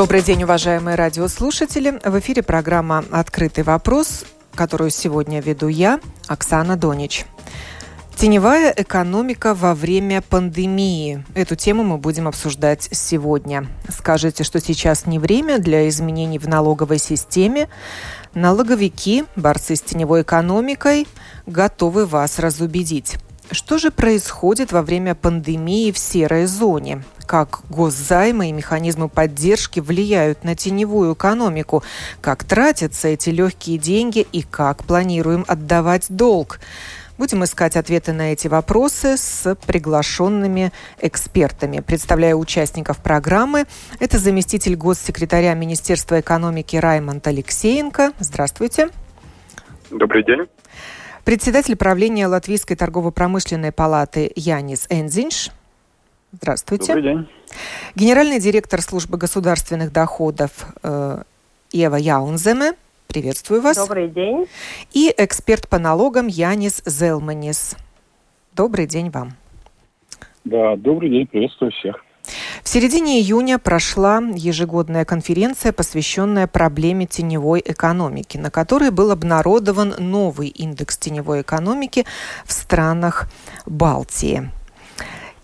Добрый день, уважаемые радиослушатели. В эфире программа «Открытый вопрос», которую сегодня веду я, Оксана Донич. Теневая экономика во время пандемии. Эту тему мы будем обсуждать сегодня. Скажите, что сейчас не время для изменений в налоговой системе. Налоговики, борцы с теневой экономикой, готовы вас разубедить. Что же происходит во время пандемии в серой зоне? Как госзаймы и механизмы поддержки влияют на теневую экономику? Как тратятся эти легкие деньги и как планируем отдавать долг? Будем искать ответы на эти вопросы с приглашенными экспертами. Представляю участников программы. Это заместитель госсекретаря Министерства экономики Раймонд Алексеенко. Здравствуйте. Добрый день. Председатель правления Латвийской торгово-промышленной палаты Янис Энзинш. Здравствуйте. Добрый день. Генеральный директор службы государственных доходов э, Ева Яунземе. Приветствую вас. Добрый день. И эксперт по налогам Янис Зелманис. Добрый день вам. Да, добрый день, приветствую всех. В середине июня прошла ежегодная конференция, посвященная проблеме теневой экономики, на которой был обнародован новый индекс теневой экономики в странах Балтии.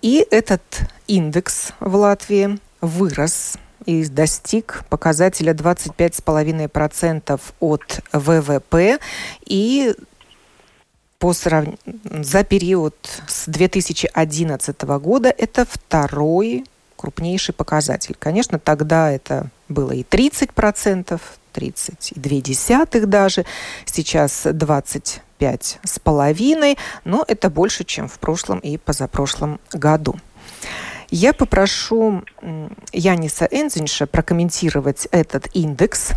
И этот индекс в Латвии вырос и достиг показателя 25,5% от ВВП и по срав... за период с 2011 года это второй крупнейший показатель. Конечно, тогда это было и 30%, 30,2 даже, сейчас 25 с половиной, но это больше, чем в прошлом и позапрошлом году. Я попрошу Яниса Энзинша прокомментировать этот индекс,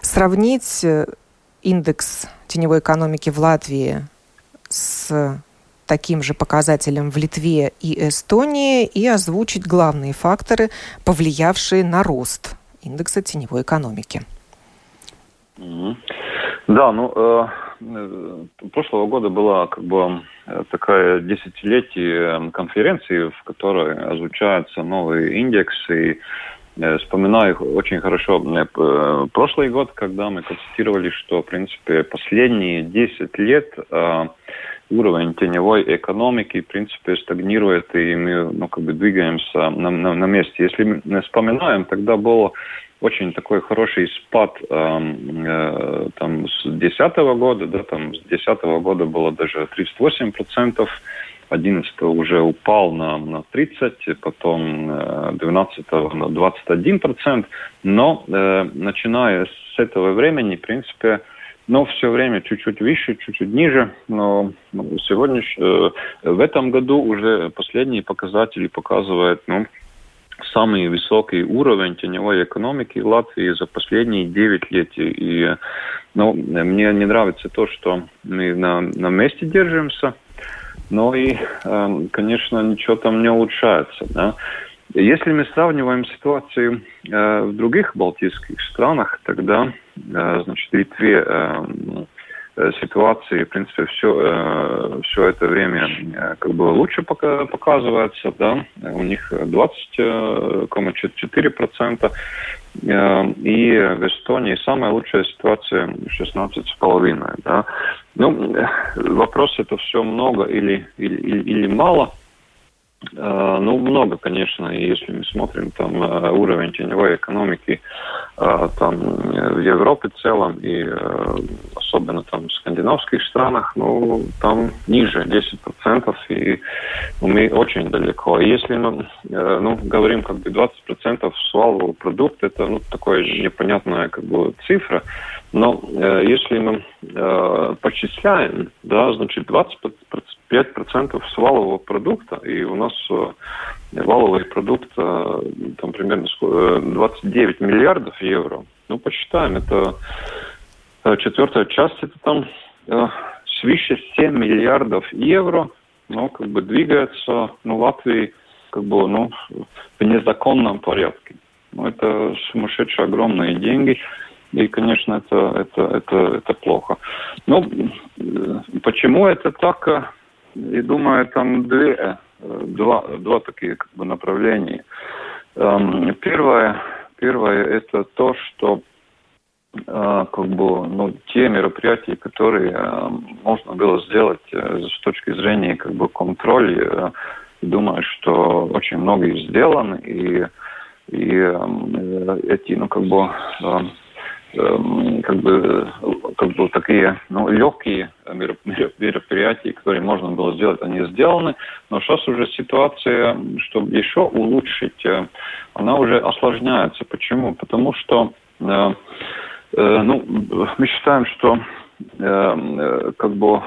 сравнить э, индекс теневой экономики в Латвии с таким же показателем в Литве и Эстонии и озвучить главные факторы, повлиявшие на рост индекса теневой экономики. Да, ну, э, э, прошлого года была как бы Э, такая десятилетие конференции, в которой озвучаются новые индексы. И э, вспоминаю очень хорошо э, прошлый год, когда мы констатировали, что, в принципе, последние 10 лет уровень теневой экономики, в принципе, стагнирует, и мы ну, как бы двигаемся на, на, на месте. Если мы вспоминаем, тогда было очень такой хороший спад эм, э, там с 2010 года, да, там с 2010 года было даже 38 процентов, 11 уже упал на, на 30, потом э, 12 на 21 процент, но э, начиная с этого времени, в принципе, но все время чуть-чуть выше, чуть-чуть ниже. Но сегодня, э, в этом году уже последние показатели показывают, ну, самый высокий уровень теневой экономики Латвии за последние 9 лет. И ну, мне не нравится то, что мы на, на месте держимся, но и, эм, конечно, ничего там не улучшается. Да? Если мы сравниваем ситуацию э, в других балтийских странах, тогда, э, значит, Литве э, Э, ситуации, в принципе, все, э, все это время э, как бы лучше показывается, да, у них 20,4%, и в Эстонии самая лучшая ситуация 16,5%, да. Ну, вопрос это все много или, или, или мало – Э, ну, много, конечно, если мы смотрим там э, уровень теневой экономики э, там в Европе в целом и особенно там в скандинавских странах, ну, там ниже 10%, и ну, мы очень далеко. Если мы ну, говорим как бы 20% свалового продукта, это ну, такая непонятная как бы цифра, но если мы почисляем, да, значит 20 5% свалового продукта, и у нас валовый продукт там примерно 29 миллиардов евро. Ну, посчитаем, это четвертая часть, это там свыше 7 миллиардов евро, ну, как бы двигается, ну, Латвии, как бы, ну, в незаконном порядке. Ну, это сумасшедшие огромные деньги. И, конечно, это, это, это, это плохо. Но почему это так? Я думаю, там две, два, два такие как бы, направления. Эм, первое, первое это то, что э, как бы, ну, те мероприятия, которые э, можно было сделать э, с точки зрения как бы, контроля, думаю, что очень многое сделано, и, и эти, ну, как бы, Эм, как бы, как бы такие ну, легкие мероприятия, которые можно было сделать, они сделаны. Но сейчас уже ситуация, чтобы еще улучшить, э, она уже осложняется. Почему? Потому что э, э, ну, мы считаем, что как бы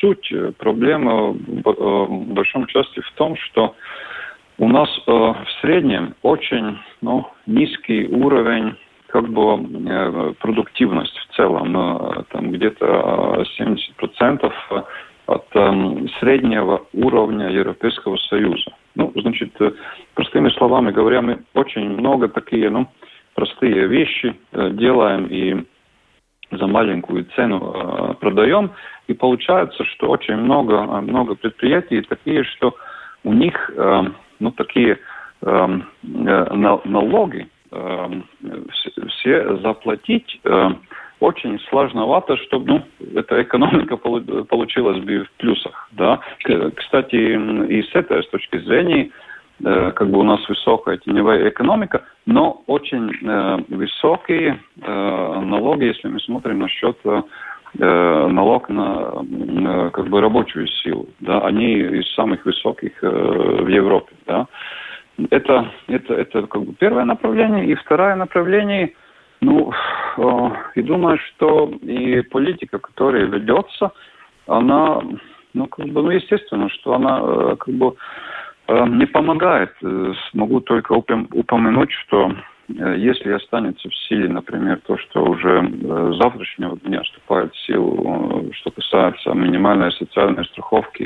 суть проблемы в большом части в том, что у нас в среднем очень ну, низкий уровень как бы э, продуктивность в целом, э, там где-то 70% от эм, среднего уровня Европейского Союза. Ну, значит, э, простыми словами говоря, мы очень много такие, ну, простые вещи делаем и за маленькую цену продаем, и получается, что очень много, много предприятий такие, что у них, ну, такие эм, налоги, Эм, все заплатить э, очень сложновато, чтобы ну, эта экономика получилась бы в плюсах. Да? Кстати, и с этой с точки зрения, э, как бы у нас высокая теневая экономика, но очень э, высокие налоги, если мы смотрим насчет налог на как бы рабочую силу. Да, они из самых высоких в Европе. Да. Это, это, это как бы первое направление. И второе направление, ну, и думаю, что и политика, которая ведется, она, ну, как бы, ну, естественно, что она, э, как бы, э, не помогает. Э, могу только упомянуть, что если останется в силе, например, то, что уже с завтрашнего дня вступает в силу, что касается минимальной социальной страховки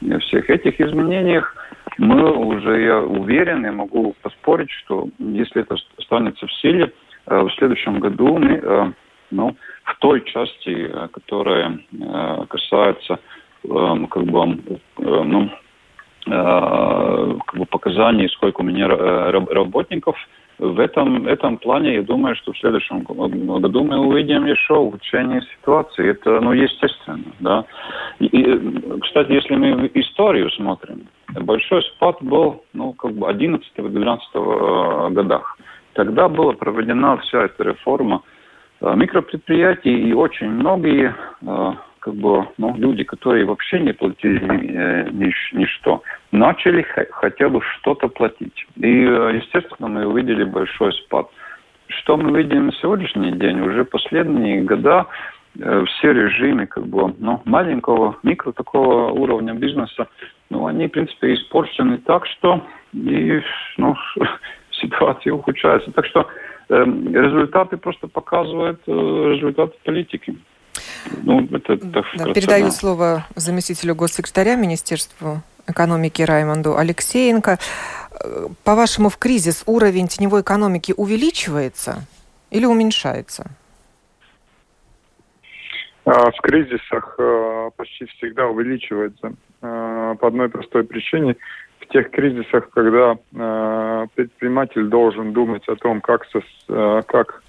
и всех этих изменениях, мы уже, я уверен, я могу поспорить, что если это останется в силе, э, в следующем году мы, э, ну, в той части, э, которая касается как бы, ну, как бы показаний, сколько у меня работников, в этом, этом плане, я думаю, что в следующем году мы увидим еще улучшение ситуации. Это, ну, естественно, да. И, кстати, если мы историю смотрим, большой спад был, ну, как бы 11-12 э, годах. Тогда была проведена вся эта реформа э, микропредприятий, и очень многие э, как бы, ну, люди, которые вообще не платили ни, ни, ничто, начали хотя бы что-то платить. И, естественно, мы увидели большой спад. Что мы видим на сегодняшний день? Уже последние года все режимы как бы, ну, маленького, микро такого уровня бизнеса ну, они, в принципе, испорчены так, что и, ну, ситуация ухудшается. Так что э, результаты просто показывают э, результаты политики. Ну, это, да, передаю слово заместителю госсекретаря Министерства экономики Раймонду Алексеенко. По-вашему, в кризис уровень теневой экономики увеличивается или уменьшается? А, в кризисах э, почти всегда увеличивается. Э, по одной простой причине. В тех кризисах, когда э, предприниматель должен думать о том, как, со, как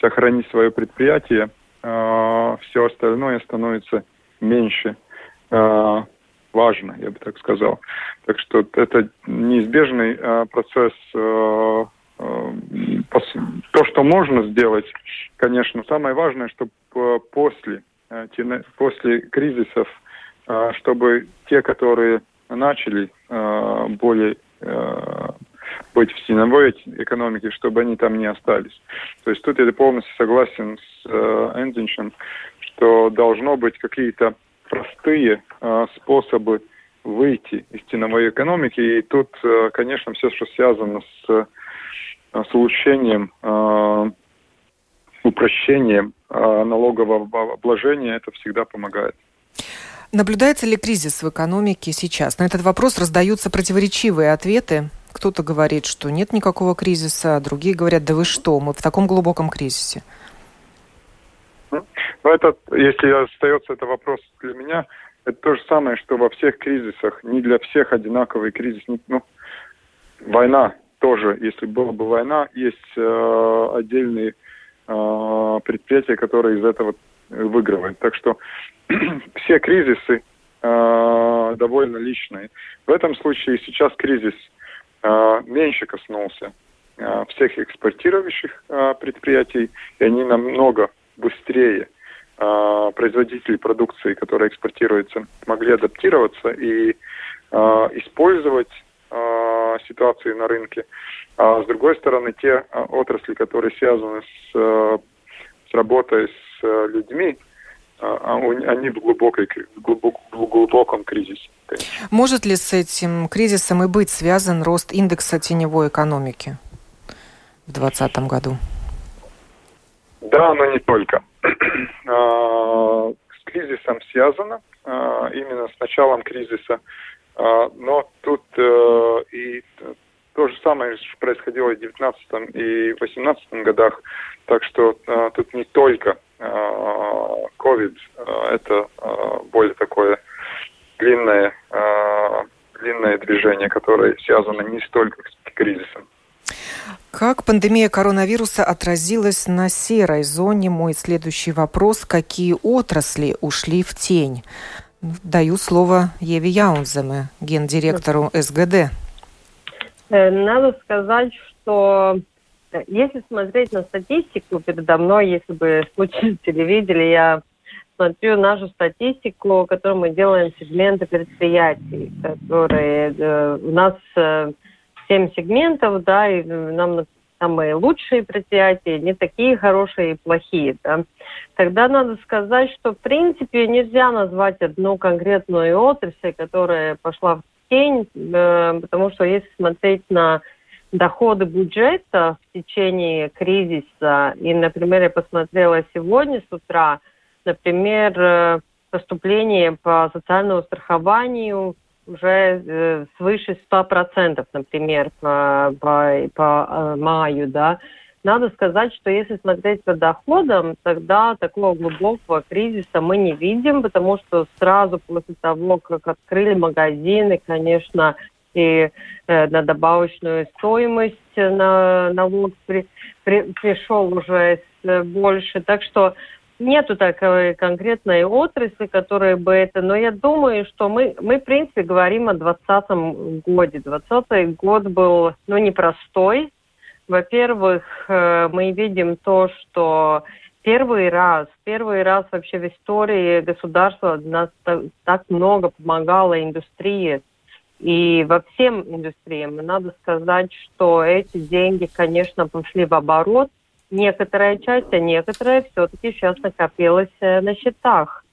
сохранить свое предприятие, все остальное становится меньше важно, я бы так сказал. Так что это неизбежный процесс. То, что можно сделать, конечно, самое важное, чтобы после после кризисов, э, чтобы те, которые начали э, более быть в теневой экономике, чтобы они там не остались. То есть тут я полностью согласен с Энзиншем, что должно быть какие-то простые способы выйти из теневой экономики. И тут, э, конечно, все, что связано с, э, с улучшением, э, упрощением налогового обложения, это всегда помогает. Наблюдается ли кризис в экономике сейчас? На этот вопрос раздаются противоречивые ответы. Кто-то говорит, что нет никакого кризиса, а другие говорят, да вы что, мы в таком глубоком кризисе. Ну, это, если остается это вопрос для меня, это то же самое, что во всех кризисах, не для всех одинаковый кризис. Ну, война тоже, если была бы война, есть э, отдельные э, предприятия, которые из этого выигрывают. Так что все кризисы э, довольно личные. В этом случае сейчас кризис э, меньше коснулся э, всех экспортирующих предприятий, и они намного быстрее э, производители продукции, которая экспортируется, могли адаптироваться и использовать ситуации на рынке. А с другой стороны, те э, отрасли, которые связаны с, э, с работой с э, людьми, а они в, глубокой, глубок, в глубоком кризисе. Конечно. Может ли с этим кризисом и быть связан рост индекса теневой экономики в 2020 году? Да, но не только. А, с кризисом связано, а, именно с началом кризиса, но тут и то же самое происходило и в 2019 и 2018 годах, так что тут не только COVID, это более такое длинное, длинное движение, которое связано не столько с кризисом. Как пандемия коронавируса отразилась на серой зоне? Мой следующий вопрос. Какие отрасли ушли в тень? Даю слово Еве Яунземе, гендиректору СГД. Э, надо сказать, что э, если смотреть на статистику передо мной, если бы слушатели видели, я смотрю нашу статистику, которую мы делаем сегменты предприятий, которые э, у нас семь сегментов, да, и нам самые лучшие предприятия, не такие хорошие и плохие, да. Тогда надо сказать, что в принципе нельзя назвать одну конкретную отрасль, которая пошла в тень, э, потому что если смотреть на доходы бюджета в течение кризиса, и, например, я посмотрела сегодня с утра, например, э, поступление по социальному страхованию уже э, свыше 100%, например, по, по, по маю, да, надо сказать, что если смотреть по доходам, тогда такого глубокого кризиса мы не видим, потому что сразу после того, как открыли магазины, конечно, и э, на добавочную стоимость на налог при, при, пришел уже больше. Так что нету такой конкретной отрасли, которая бы это, но я думаю, что мы, мы в принципе, говорим о 2020 годе. 2020 год был, ну, непростой. Во-первых, э, мы видим то, что первый раз, первый раз вообще в истории государства нас так, много помогало индустрии. И во всем индустриям надо сказать, что эти деньги, конечно, пошли в оборот, некоторая часть, а некоторая все-таки сейчас накопилась э, на счетах.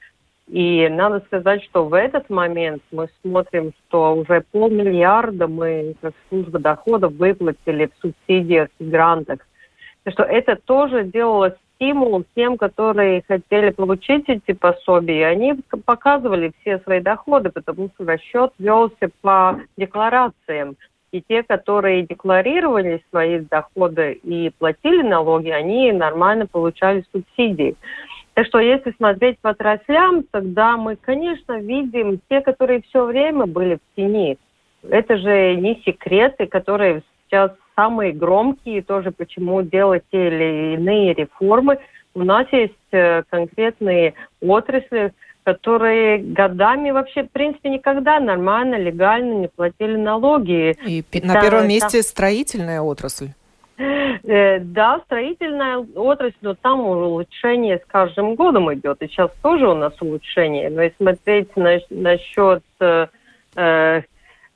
И надо сказать, что в этот момент мы смотрим, что уже полмиллиарда мы, как служба доходов, выплатили в субсидиях и грантах. И что это тоже делало стимул тем, которые хотели получить эти пособия. Они показывали все свои доходы, потому что расчет велся по декларациям. И те, которые декларировали свои доходы и платили налоги, они нормально получали субсидии. Так что если смотреть по отраслям, тогда мы, конечно, видим те, которые все время были в тени. Это же не секреты, которые сейчас самые громкие, тоже почему делать те или иные реформы. У нас есть э, конкретные отрасли, которые годами вообще, в принципе, никогда нормально, легально не платили налоги. И на да, первом месте строительная отрасль. Э, да, строительная отрасль, но там улучшение с каждым годом идет. И сейчас тоже у нас улучшение. Но если смотреть на, насчет э, э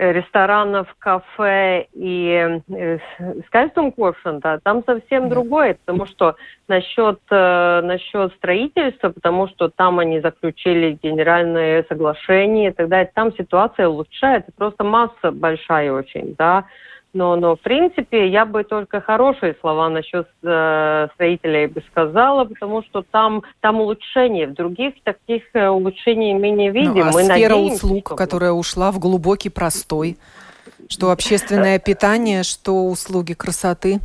ресторанов, кафе и э, скальстумкошента, там совсем другое, потому что насчет, э, насчет строительства, потому что там они заключили генеральные соглашения и так далее, там ситуация улучшается, просто масса большая очень, да, но, но в принципе я бы только хорошие слова насчет э, строителей бы сказала, потому что там, там улучшение. В других таких э, улучшений мы не видим. Ну, а мы сфера надеемся, услуг, что... которая ушла в глубокий простой, что общественное питание, что услуги красоты.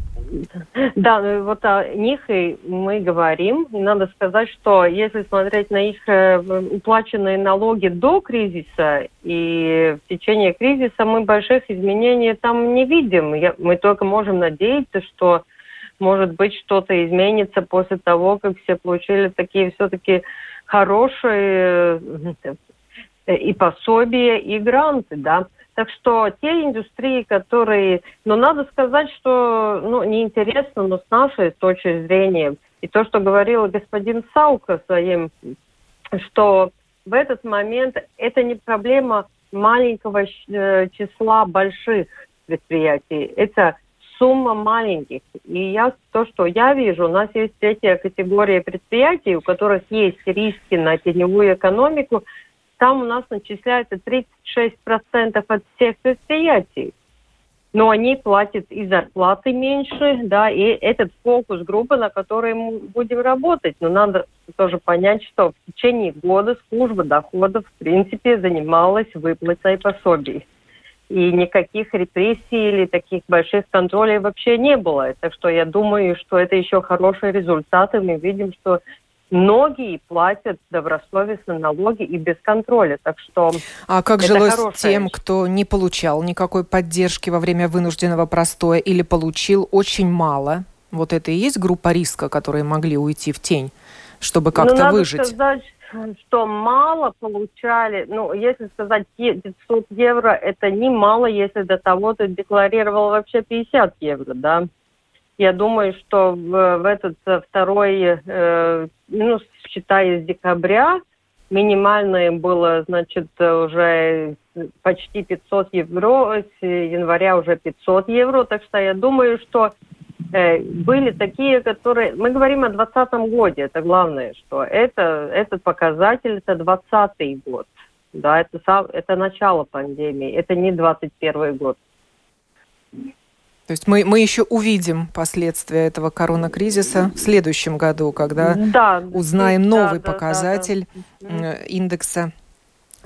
Да, ну вот о них и мы говорим. Надо сказать, что если смотреть на их э, уплаченные налоги до кризиса и в течение кризиса, мы больших изменений там не видим. Мы только можем надеяться, что может быть что-то изменится после того, как все получили такие все-таки хорошие э, и пособия, и гранты, да. Так что те индустрии, которые, ну, надо сказать, что, ну, неинтересно, но с нашей точки зрения, и то, что говорил господин Саука своим, что в этот момент это не проблема маленького э, числа больших предприятий, это сумма маленьких. И я, то, что я вижу, у нас есть третья категория предприятий, у которых есть риски на теневую экономику, там у нас начисляется 36% от всех предприятий. Но они платят и зарплаты меньше, да, и этот фокус группы, на которой мы будем работать. Но надо тоже понять, что в течение года служба доходов, в принципе, занималась выплатой пособий. И никаких репрессий или таких больших контролей вообще не было. Так что я думаю, что это еще хороший результат, и мы видим, что многие платят добросовестно налоги и без контроля. Так что а как жилось тем, вещь. кто не получал никакой поддержки во время вынужденного простоя или получил очень мало? Вот это и есть группа риска, которые могли уйти в тень, чтобы ну, как-то ну, выжить. Сказать, что мало получали, ну, если сказать 500 евро, это не мало, если до того ты декларировал вообще 50 евро, да. Я думаю, что в, в этот э, второй, э, ну, считая с декабря, минимальное было, значит, уже почти 500 евро, с января уже 500 евро, так что я думаю, что э, были такие, которые... Мы говорим о 2020 годе, это главное, что это, этот показатель, это 2020 год. Да, это, это начало пандемии, это не 21 год. То есть мы, мы еще увидим последствия этого коронакризиса в следующем году, когда да, узнаем да, новый да, показатель да, да. индекса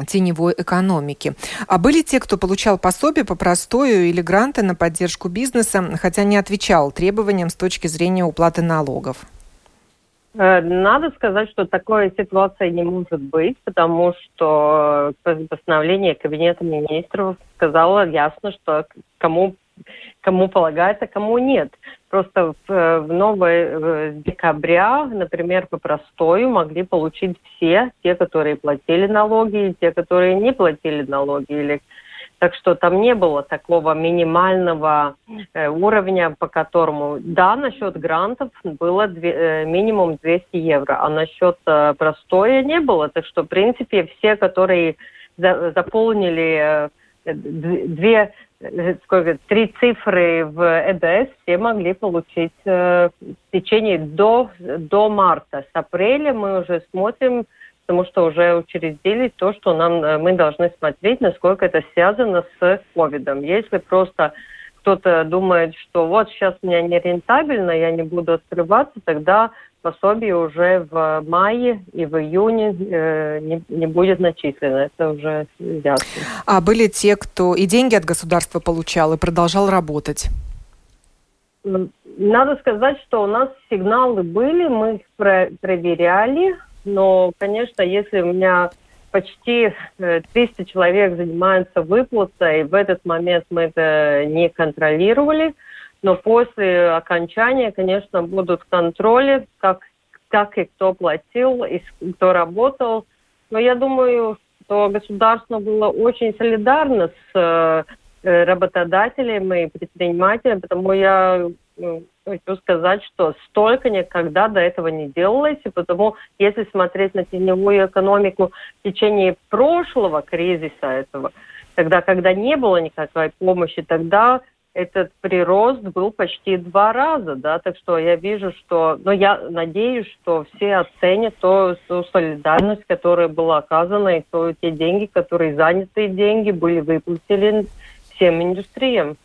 теневой экономики. А были те, кто получал пособие по простою или гранты на поддержку бизнеса, хотя не отвечал требованиям с точки зрения уплаты налогов? Э, надо сказать, что такой ситуации не может быть, потому что постановление Кабинета министров сказало ясно, что кому кому полагается, кому нет. Просто в, в новое в декабря, например, по простою могли получить все, те, которые платили налоги, и те, которые не платили налоги. Или... Так что там не было такого минимального э, уровня, по которому, да, насчет грантов было две, э, минимум 200 евро, а насчет э, простоя не было. Так что, в принципе, все, которые за, заполнили э, две Э, сколько, три цифры в ЭДС все могли получить э, в течение до, до марта. С апреля мы уже смотрим, потому что уже учредили то, что нам, э, мы должны смотреть, насколько это связано с ковидом. Если просто кто-то думает, что вот сейчас у меня не рентабельно, я не буду открываться, тогда пособие уже в мае и в июне э, не, не будет начислено. Это уже ясно. А были те, кто и деньги от государства получал, и продолжал работать? Надо сказать, что у нас сигналы были, мы их про проверяли, но, конечно, если у меня почти 300 э, человек занимаются выплатой, в этот момент мы это не контролировали – но после окончания, конечно, будут контроли, как, как и кто платил, и кто работал. Но я думаю, что государство было очень солидарно с э, работодателями и предпринимателями, потому я ну, хочу сказать, что столько никогда до этого не делалось, и потому, если смотреть на теневую экономику в течение прошлого кризиса этого, Тогда, когда не было никакой помощи, тогда этот прирост был почти два раза, да, так что я вижу, что, но я надеюсь, что все оценят то, ту солидарность, которая была оказана, и то те деньги, которые занятые деньги, были выплатили всем индустриям.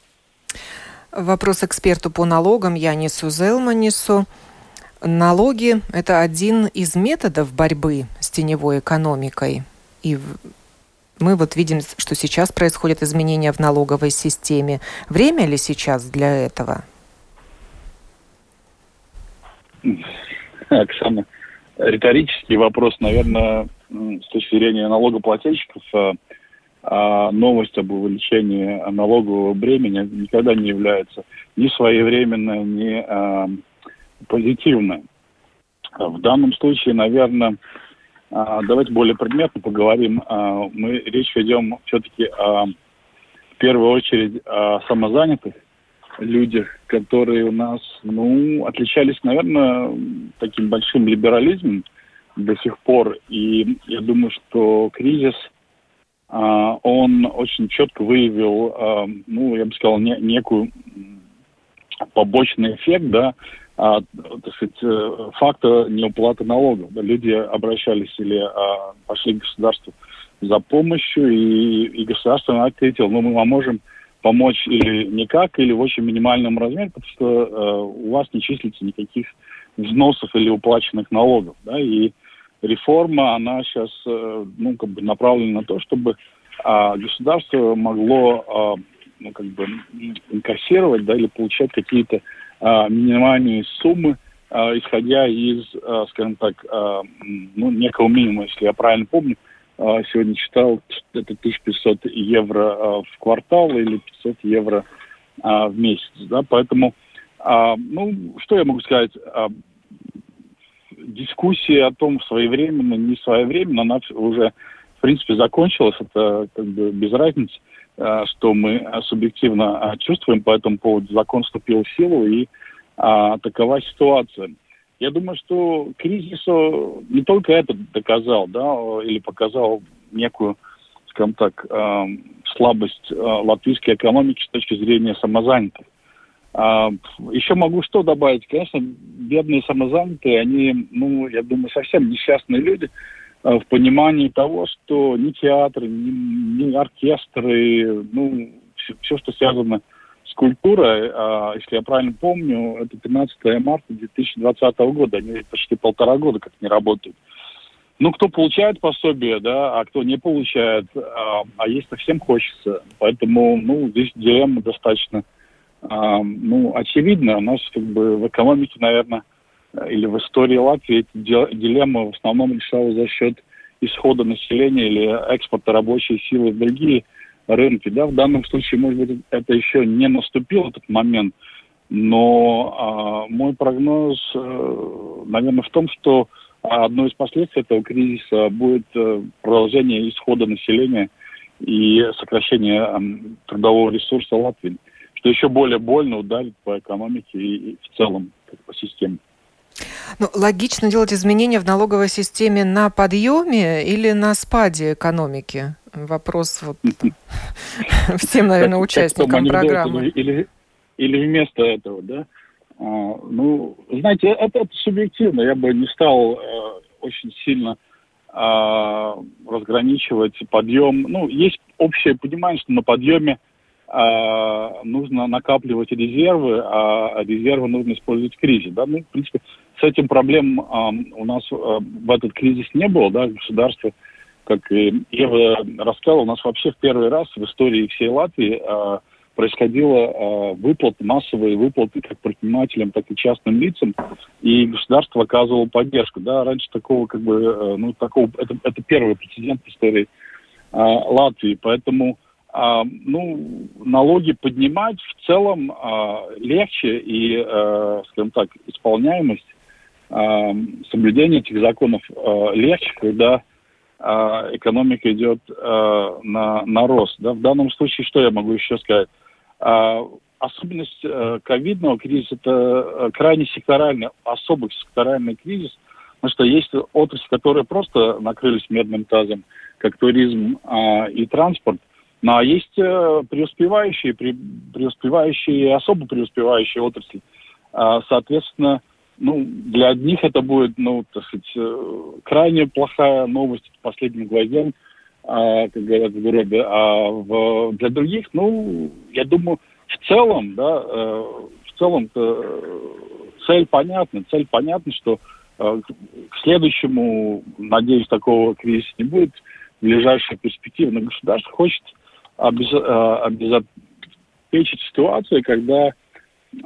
Вопрос эксперту по налогам Янису Зелманису. Налоги – это один из методов борьбы с теневой экономикой. И мы вот видим, что сейчас происходят изменения в налоговой системе. Время ли сейчас для этого? Оксана, риторический вопрос, наверное, с точки зрения налогоплательщиков, а, а новость об увеличении налогового бремени никогда не является ни своевременной, ни а, позитивной. В данном случае, наверное, давайте более предметно поговорим. А, мы речь ведем все-таки о, в первую очередь о самозанятых людях, которые у нас, ну, отличались, наверное, таким большим либерализмом до сих пор. И я думаю, что кризис, а, он очень четко выявил, ну, я бы сказал, некую побочный эффект, да, а, так сказать, э, факта неуплаты налогов. Люди обращались или а, пошли к государству за помощью, и, и государство ответило, ну, мы вам можем помочь или никак, или в очень минимальном размере, потому что э, у вас не числится никаких взносов или уплаченных налогов. Да, и реформа, она сейчас э, ну, как бы направлена на то, чтобы э, государство могло э, ну, как бы инкассировать да, или получать какие-то а, минимальные суммы, а, исходя из, а, скажем так, ну, некого минимума, если я правильно помню, сегодня читал, это 1500 евро в квартал или 500 евро в месяц, да, поэтому, ну, что я могу сказать, дискуссия о том, своевременно, не своевременно, она уже, принципе, закончилась, это как бы без разницы. Э, что мы субъективно э, чувствуем по этому поводу. Закон вступил в силу, и а, такова ситуация. Я думаю, что кризису не только это доказал, да, или показал некую, скажем так, э, слабость э, латвийской экономики с точки зрения самозанятых. А, еще могу что добавить? Конечно, бедные самозанятые, они, ну, я думаю, совсем несчастные люди, в понимании того, что ни театры, ни, ни оркестры, ну, все, все, что связано с культурой, а, если я правильно помню, это 13 марта 2020 года, они почти полтора года как не работают. Ну, кто получает пособие, да, а кто не получает, а, а есть совсем хочется. Поэтому, ну, здесь дилемма достаточно, а, ну, очевидна. У нас, как бы, в экономике, наверное, или в истории Латвии эта дилемма в основном решалась за счет исхода населения или экспорта рабочей силы в другие рынки. Да? В данном случае, может быть, это еще не наступил этот момент, но а, мой прогноз, а, наверное, в том, что одно из последствий этого кризиса будет а, продолжение исхода населения и сокращение а, трудового ресурса Латвии, что еще более больно ударит по экономике и, и в целом по системе. Ну, логично делать изменения в налоговой системе на подъеме или на спаде экономики? Вопрос вот всем, наверное, участникам программы. Или, или вместо этого, да? А, ну, знаете, это, это субъективно. Я бы не стал э, очень сильно э, разграничивать подъем. Ну, есть общее понимание, что на подъеме э, нужно накапливать резервы, а резервы нужно использовать в кризис. Да? Ну, в принципе, с этим проблем э, у нас э, в этот кризис не было, да, государство, как и Ева рассказала, у нас вообще в первый раз в истории всей Латвии э, происходила э, выплаты, массовые выплаты как предпринимателям, так и частным лицам, и государство оказывало поддержку. Да, раньше такого, как бы, э, ну, такого, это, это первый прецедент в истории э, Латвии, поэтому а, ну, налоги поднимать в целом а, легче и, а, скажем так, исполняемость э, соблюдение этих законов э, легче, когда э, экономика идет э, на, на рост. Да? В данном случае что я могу еще сказать? Э, особенность э, ковидного кризиса – это э, крайне секторальный, особый секторальный кризис, потому что есть отрасли, которые просто накрылись медным тазом, как туризм э, и транспорт, Ну, а есть э, преуспевающие, пре, преуспевающие, особо преуспевающие отрасли. А, соответственно, ну, для одних это будет, ну, так сказать, э, крайне плохая новость последним гвоздям, а, как говорят в городе, а в, для других, ну, я думаю, в целом, да, э, в целом э, цель понятна, цель понятна, что к следующему, надеюсь, такого кризиса не будет. В ближайшей перспективе, но государство хочет обез, обезопечить ситуацию, когда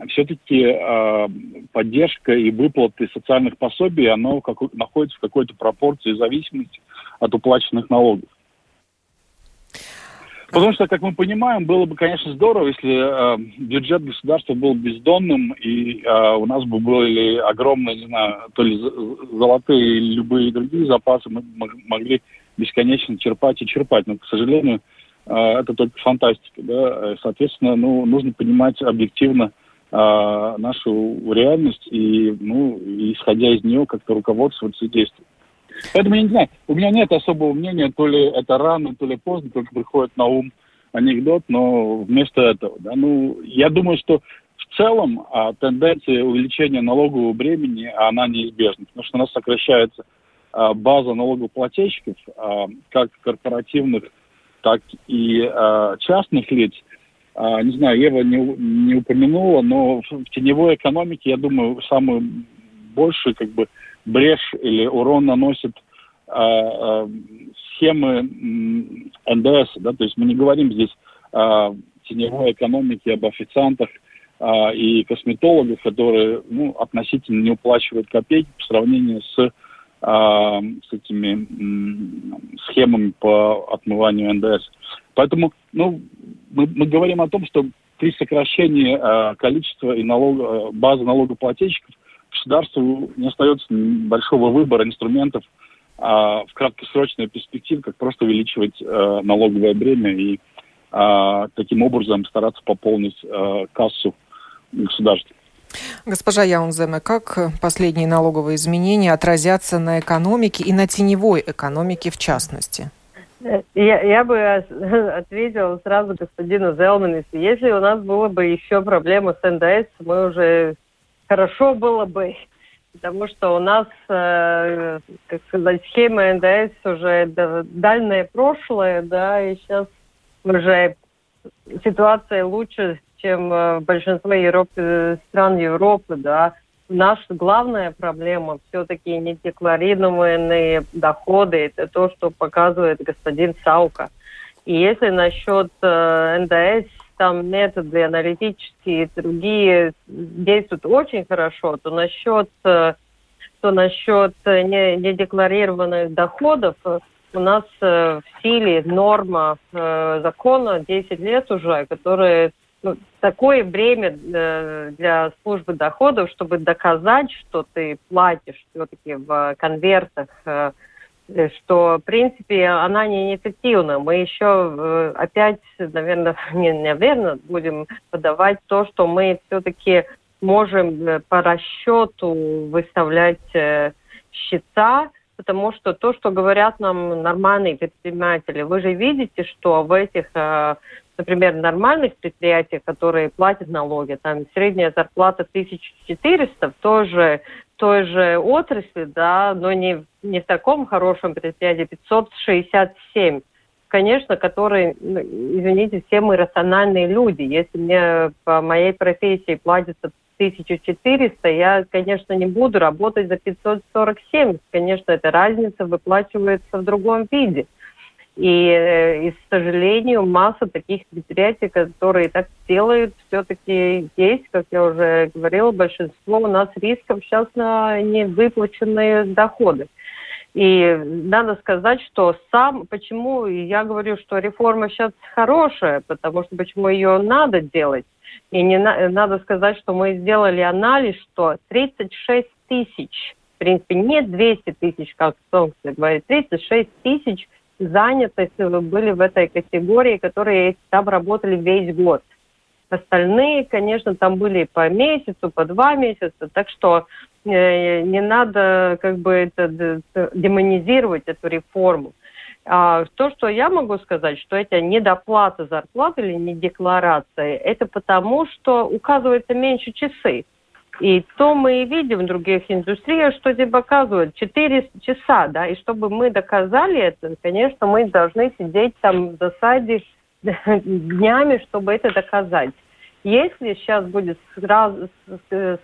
все-таки э, поддержка и выплаты социальных пособий, оно как, находится в какой-то пропорции зависимости от уплаченных налогов. Потому что, как мы понимаем, было бы, конечно, здорово, если э, бюджет государства был бездонным, и э, у нас бы были огромные, не знаю, то ли золотые или любые другие запасы, мы могли бесконечно черпать и черпать. Но, к сожалению, э, это только фантастика. Да? Соответственно, ну, нужно понимать объективно э, нашу реальность и, ну, исходя из нее, как-то руководствоваться и действовать. Поэтому я не знаю, у меня нет особого мнения, то ли это рано, то ли поздно, только приходит на ум анекдот, но вместо этого, да, ну, я думаю, что в целом а, тенденция увеличения налогового бремени, она неизбежна, потому что у нас сокращается а, база налогоплательщиков, а, как корпоративных, так и а, частных лиц. А, не знаю, Ева не, не упомянула, но в, теневой экономике, я думаю, самую большую как бы брешь или урон наносит а, а, схемы НДС, да, то есть мы не говорим здесь о теневой экономике, об официантах а, и косметологах, которые ну, относительно не уплачивают копейки по сравнению с, с этими схемами по отмыванию НДС. Поэтому ну, мы, мы говорим о том, что при сокращении а, количества и налог, базы налогоплательщиков государству не остается большого выбора инструментов а, в краткосрочной перспективе, как просто увеличивать а, налоговое бремя и а, таким образом стараться пополнить а, кассу государства. Госпожа Яунземе, как последние налоговые изменения отразятся на экономике и на теневой экономике в частности? Я, я бы ответила сразу господину Зелману, если у нас было бы еще проблема с НДС, мы уже хорошо было бы, потому что у нас, э, как сказать, схема НДС уже дальнее прошлое, да, и сейчас уже ситуация лучше, чем в большинстве Европы, стран Европы, да. Наша главная проблема все-таки не декларированные доходы, это то, что показывает господин Саука. И если насчет э, НДС там методы аналитические другие действуют очень хорошо, то насчет, э, то насчет э, недекларированных доходов э, у нас в силе норма закона 10 лет уже, которая ну, такое время для службы доходов, чтобы доказать, что ты платишь все-таки в конвертах Э, что, в принципе, она не неэффективна. Мы еще э, опять, наверное, не, наверное, будем подавать то, что мы все-таки можем э, по расчету выставлять счета, потому что то, что говорят нам нормальные предприниматели, вы же видите, что в этих, например, нормальных предприятиях, которые платят налоги, там средняя зарплата 1400, тоже той же отрасли, да, но не, не в таком хорошем предприятии, 567 конечно, которые, извините, все мы рациональные люди. Если мне по моей профессии платится 1400, я, конечно, не буду работать за 547. Конечно, эта разница выплачивается в другом виде. И, э, и, к сожалению, масса таких предприятий, которые так делают, все-таки есть, как я уже говорила, большинство у нас рисков сейчас на невыплаченные доходы. И надо сказать, что сам, почему я говорю, что реформа сейчас хорошая, потому что почему ее надо делать. И не на, надо сказать, что мы сделали анализ, что 36 тысяч, в принципе, не 200 тысяч, как Солнце говорит, 36 тысяч – занятости были в этой категории, которые там работали весь год. Остальные, конечно, там были по месяцу, по два месяца, так что э, не надо как бы это демонизировать эту реформу. А то, что я могу сказать, что это недоплата зарплаты или не декларация, это потому, что указывается меньше часы. И то мы и видим в других индустриях, что тебе показывают 4 часа, да, и чтобы мы доказали это, конечно, мы должны сидеть там в засаде днями, чтобы это доказать. Если сейчас будет сразу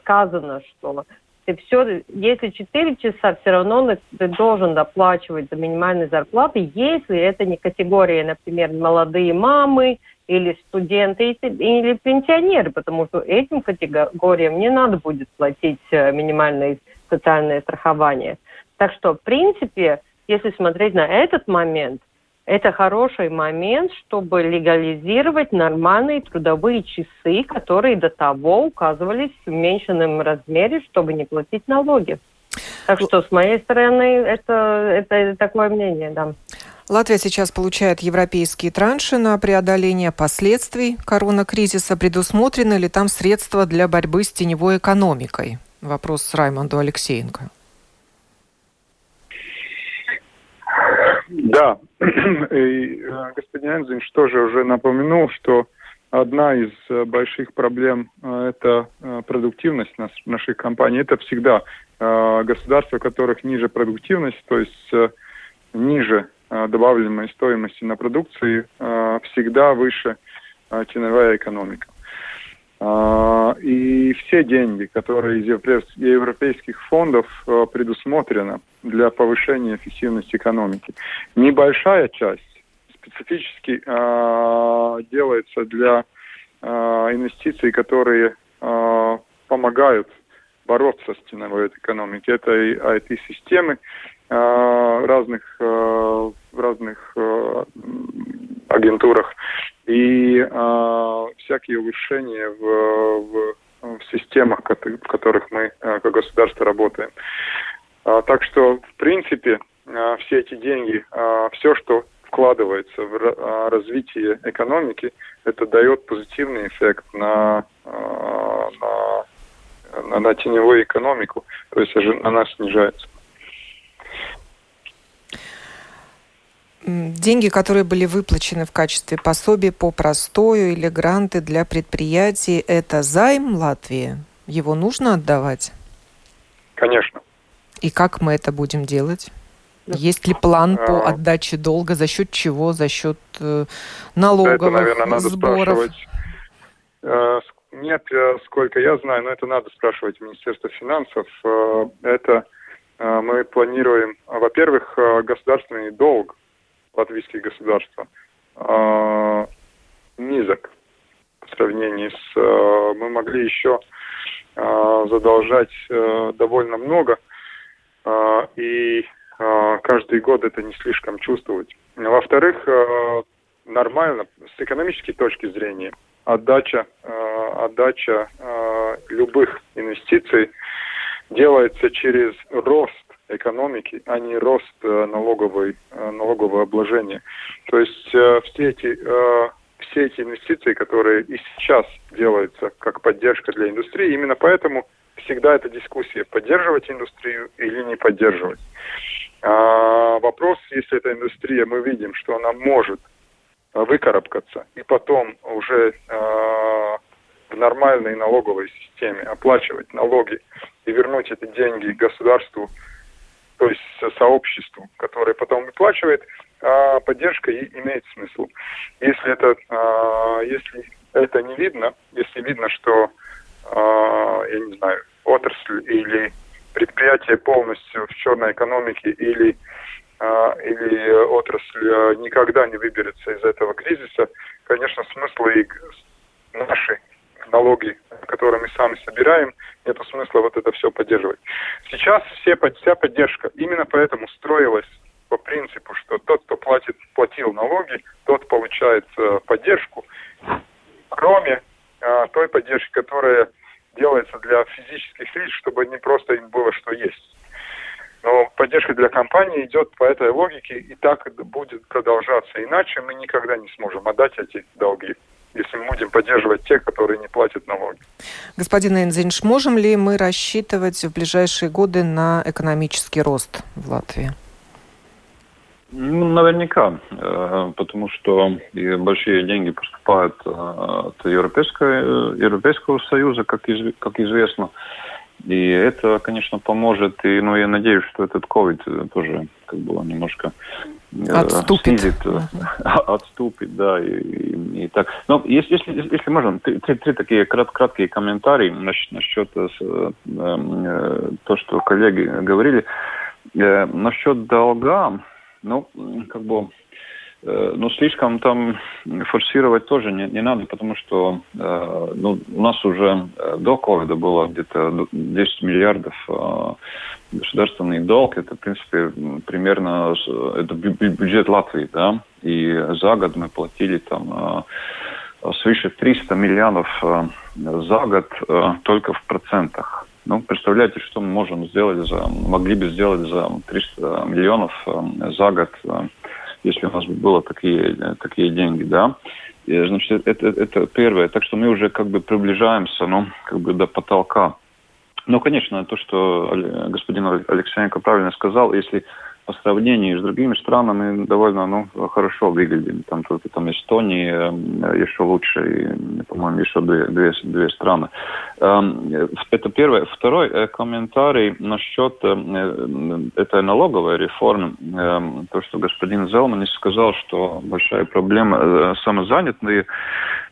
сказано, что ты все, если 4 часа, все равно ты должен доплачивать за минимальные зарплаты, если это не категория, например, молодые мамы или студенты или пенсионеры, потому что этим категориям не надо будет платить э, минимальное социальное страхование. Так что, в принципе, если смотреть на этот момент – это хороший момент, чтобы легализировать нормальные трудовые часы, которые до того указывались в уменьшенном размере, чтобы не платить налоги. Так что с моей стороны это, это такое мнение, да. Латвия сейчас получает европейские транши на преодоление последствий коронакризиса. Предусмотрены ли там средства для борьбы с теневой экономикой? Вопрос Раймонду Алексеенко. Да, и э, господин Энзинш тоже уже напомянул, что одна из э, больших проблем э, – это продуктивность наших компаний. Это всегда государства, у которых ниже продуктивность, то есть ниже добавляемой стоимости на продукции, всегда выше теневая экономика. А, и все деньги, которые из европейских фондов а, предусмотрены для повышения эффективности экономики. Небольшая часть специфически э, делается для инвестиций, которые помогают бороться с теневой экономикой. Это и IT-системы разных, э, разных агентурах и э, всякие улучшения в, в, в системах, в которых мы э, как государство работаем. Э, так что, в принципе, э, все эти деньги, э, все, что вкладывается в э, развитие экономики, это дает позитивный эффект на, э, на, на, на теневую экономику, то есть она снижается. Деньги, которые были выплачены в качестве пособий по простою или гранты для предприятий, это займ Латвии? Его нужно отдавать? Конечно. И как мы это будем делать? Есть ли план по а. отдаче долга? За счет чего? За счет э, налоговых это, наверное, надо сборов? Спрашивать. Э, нет, э, сколько я знаю, но это надо спрашивать Министерство финансов. Это мы планируем, во-первых, государственный долг латвийские государства э, низок по сравнению с... Э, мы могли еще э, задолжать довольно много, и каждый год это не слишком чувствовать. Во-вторых, нормально с экономической точки зрения отдача, отдача любых инвестиций делается через рост экономики, а не рост э, налоговой, э, налогового обложения. То есть э, все эти все эти инвестиции, которые и сейчас делаются как поддержка для индустрии, именно поэтому всегда эта дискуссия, поддерживать индустрию или не поддерживать. А, вопрос, если эта индустрия, мы видим, что она может выкарабкаться и потом уже в нормальной налоговой системе оплачивать налоги и вернуть эти деньги государству то есть сообществу, которое потом выплачивает, а поддержка и имеет смысл. Если это, а, если это не видно, если видно, что, а, я не знаю, отрасль или предприятие полностью в черной экономике или а, или отрасль никогда не выберется из этого кризиса, конечно, смысл и наши налоги, которые мы сами собираем, нет смысла вот это все поддерживать. Сейчас все, вся поддержка именно поэтому строилась по принципу, что тот, кто платит, платил налоги, тот получает э, поддержку, кроме э, той поддержки, которая делается для физических лиц, чтобы не просто им было что есть. Но поддержка для компании идет по этой логике, и так будет продолжаться. Иначе мы никогда не сможем отдать эти долги если мы будем поддерживать тех, которые не платят налоги. Господин Энзинш, можем ли мы рассчитывать в ближайшие годы на экономический рост в Латвии? Ну, наверняка, э, потому что и большие деньги поступают э, от Европейского, Европейского Союза, как, из, как известно. И это, конечно, поможет. И, ну, я надеюсь, что этот COVID тоже как бы немножко отступит. снизит, отступит, да, и, и, и так. Но если, если, если можно, три, три, три такие крат, краткие комментарии насчет, насчет э, э, то, что коллеги говорили. Э, насчет долга, ну, как бы Э, ну, слишком там форсировать тоже не, не надо, потому что э, ну, у нас уже э, до ковида было где-то 10 миллиардов государственный долг. Это, в принципе, примерно это бюджет Латвии, да, и за год мы платили там свыше 300 миллионов за год только в процентах. Ну, представляете, что мы можем сделать за, могли бы сделать за 300 миллионов за год если у нас было такие, такие деньги, да. И, значит, это, это первое. Так что мы уже как бы приближаемся, ну, как бы до потолка. Ну, конечно, то, что господин Алексеенко правильно сказал, если по сравнению с другими странами довольно ну, хорошо выглядим. Там только там Эстония э, еще лучше, и, по-моему, еще две, две, две страны. Эм, это первое. Второй э, комментарий насчет э, этой налоговой реформы. Эм, то, что господин Зелманис сказал, что большая проблема самозанятые.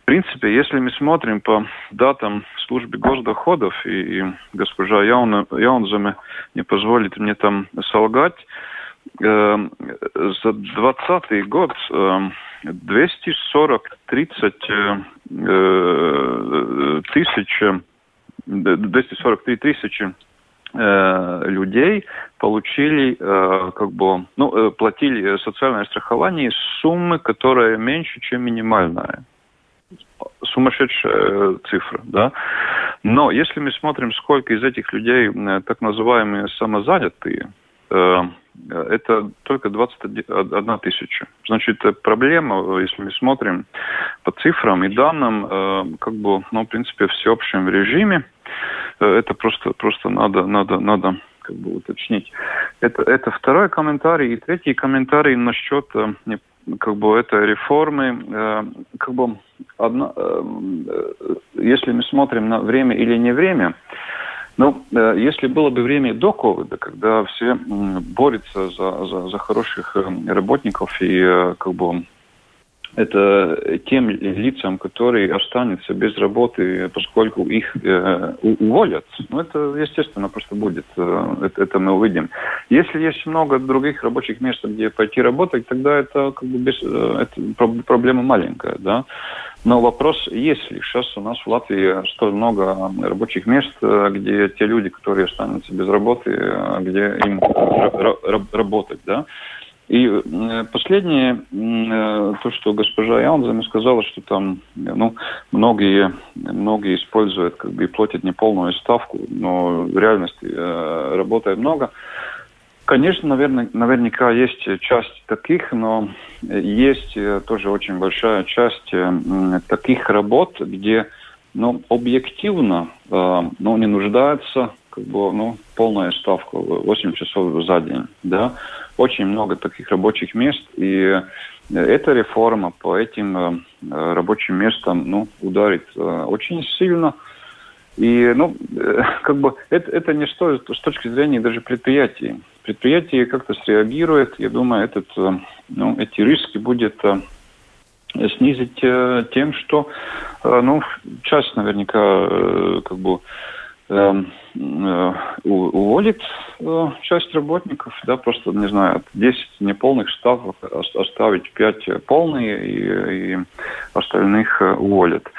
В принципе, если мы смотрим по датам службы госдоходов, и, и госпожа Яунземе не позволит мне там солгать, Эм, за 2020 год 240 30 э, э, тысяч 243 тысячи э, людей получили, как бы, ну, платили социальное страхование суммы, которая меньше, чем минимальная. Сумасшедшая цифра, да. Но если мы смотрим, сколько из этих людей так называемые самозанятые, это только 21 тысяча. Значит, проблема, если мы смотрим по цифрам и данным, э, как бы, ну, в принципе, в всеобщем режиме, э, это просто, просто надо, надо, надо как бы уточнить. Это, это второй комментарий. И третий комментарий насчет э, как бы этой реформы. Как бы одна, если мы смотрим на время или не время, ну, э, если было бы время до ковида, когда все борются за, за, за хороших э, работников и э, как бы это тем лицам, которые останутся без работы, поскольку их э, уволят. Ну, это, естественно, просто будет. Это, это мы увидим. Если есть много других рабочих мест, где пойти работать, тогда это как бы без, это проблема маленькая, да. Но вопрос, есть ли сейчас у нас в Латвии столь много рабочих мест, э, где те люди, которые останутся без работы, э, где им работать, да? И э, последнее, то, что госпожа Яунзами сказала, что там, ну, многие, многие используют, как бы, и платят неполную ставку, но в реальности работает много. Конечно, наверное, наверняка есть часть таких, но есть э, тоже очень большая часть э, таких работ, где ну, объективно э, ну, не нуждается как бы, ну, полная ставка, 8 часов за день. Да? Очень много таких рабочих мест, и эта реформа по этим рабочим местам ну, ударит очень сильно. И, ну, как бы, это, это не что с точки зрения даже предприятий предприятие как-то среагирует. Я думаю, этот, э, ну, эти риски будет э, снизить э, тем, что ну, часть наверняка как бы э, уволит э, часть работников, да, просто, не знаю, 10 неполных штатов оставить 5 полные и, и остальных э, уволят.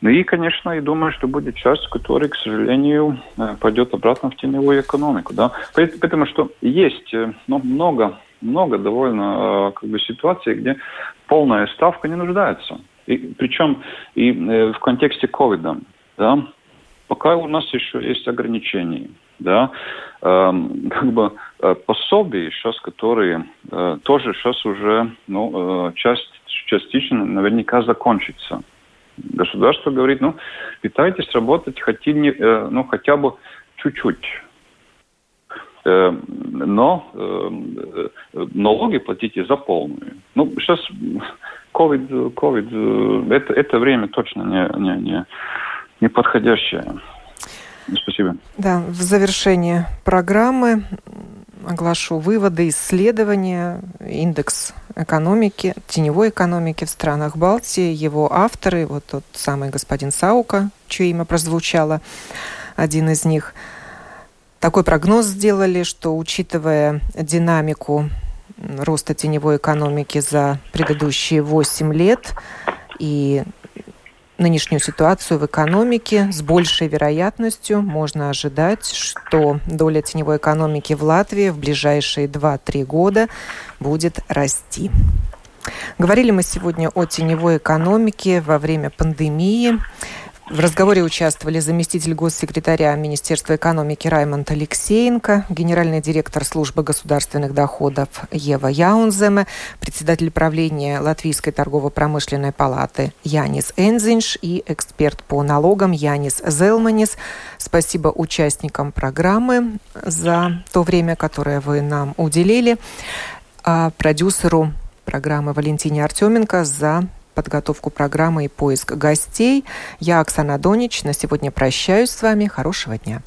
Ну и, конечно, я думаю, что будет часть, которая, к сожалению, пойдет обратно в теневую экономику, да. Поэтому что есть ну, много, много довольно как бы ситуаций, где полная ставка не нуждается. И, причем и в контексте ковида, да, пока у нас еще есть ограничения. Да, эм, как бы э, пособия сейчас, которые э, тоже сейчас уже ну, э, часть, частично наверняка закончится. Государство говорит, ну, пытайтесь работать хотя, не, э, ну, хотя бы чуть-чуть. но налоги платите за полную. Ну, сейчас COVID, COVID это, это время точно не, не, не, не подходящее. Спасибо. Да, в завершении программы оглашу выводы исследования, индекс экономики, теневой экономики в странах Балтии. Его авторы, вот тот самый господин Саука, чье имя прозвучало, один из них, такой прогноз сделали, что учитывая динамику роста теневой экономики за предыдущие 8 лет и нынешнюю ситуацию в экономике, с большей вероятностью можно ожидать, что доля теневой экономики в Латвии в ближайшие 2-3 года будет расти. Говорили мы сегодня о теневой экономике во время пандемии. В разговоре участвовали заместитель госсекретаря Министерства экономики Раймонд Алексеенко, генеральный директор службы государственных доходов Ева Яунземе, председатель правления Латвийской торгово-промышленной палаты Янис Энзинш и эксперт по налогам Янис Зелманис. Спасибо участникам программы за то время, которое вы нам уделили, а продюсеру программы Валентине Артеменко за подготовку программы и поиск гостей. Я, Оксана Донич, на сегодня прощаюсь с вами. Хорошего дня.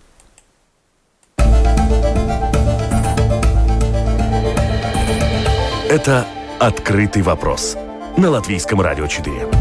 Это «Открытый вопрос» на Латвийском радио 4.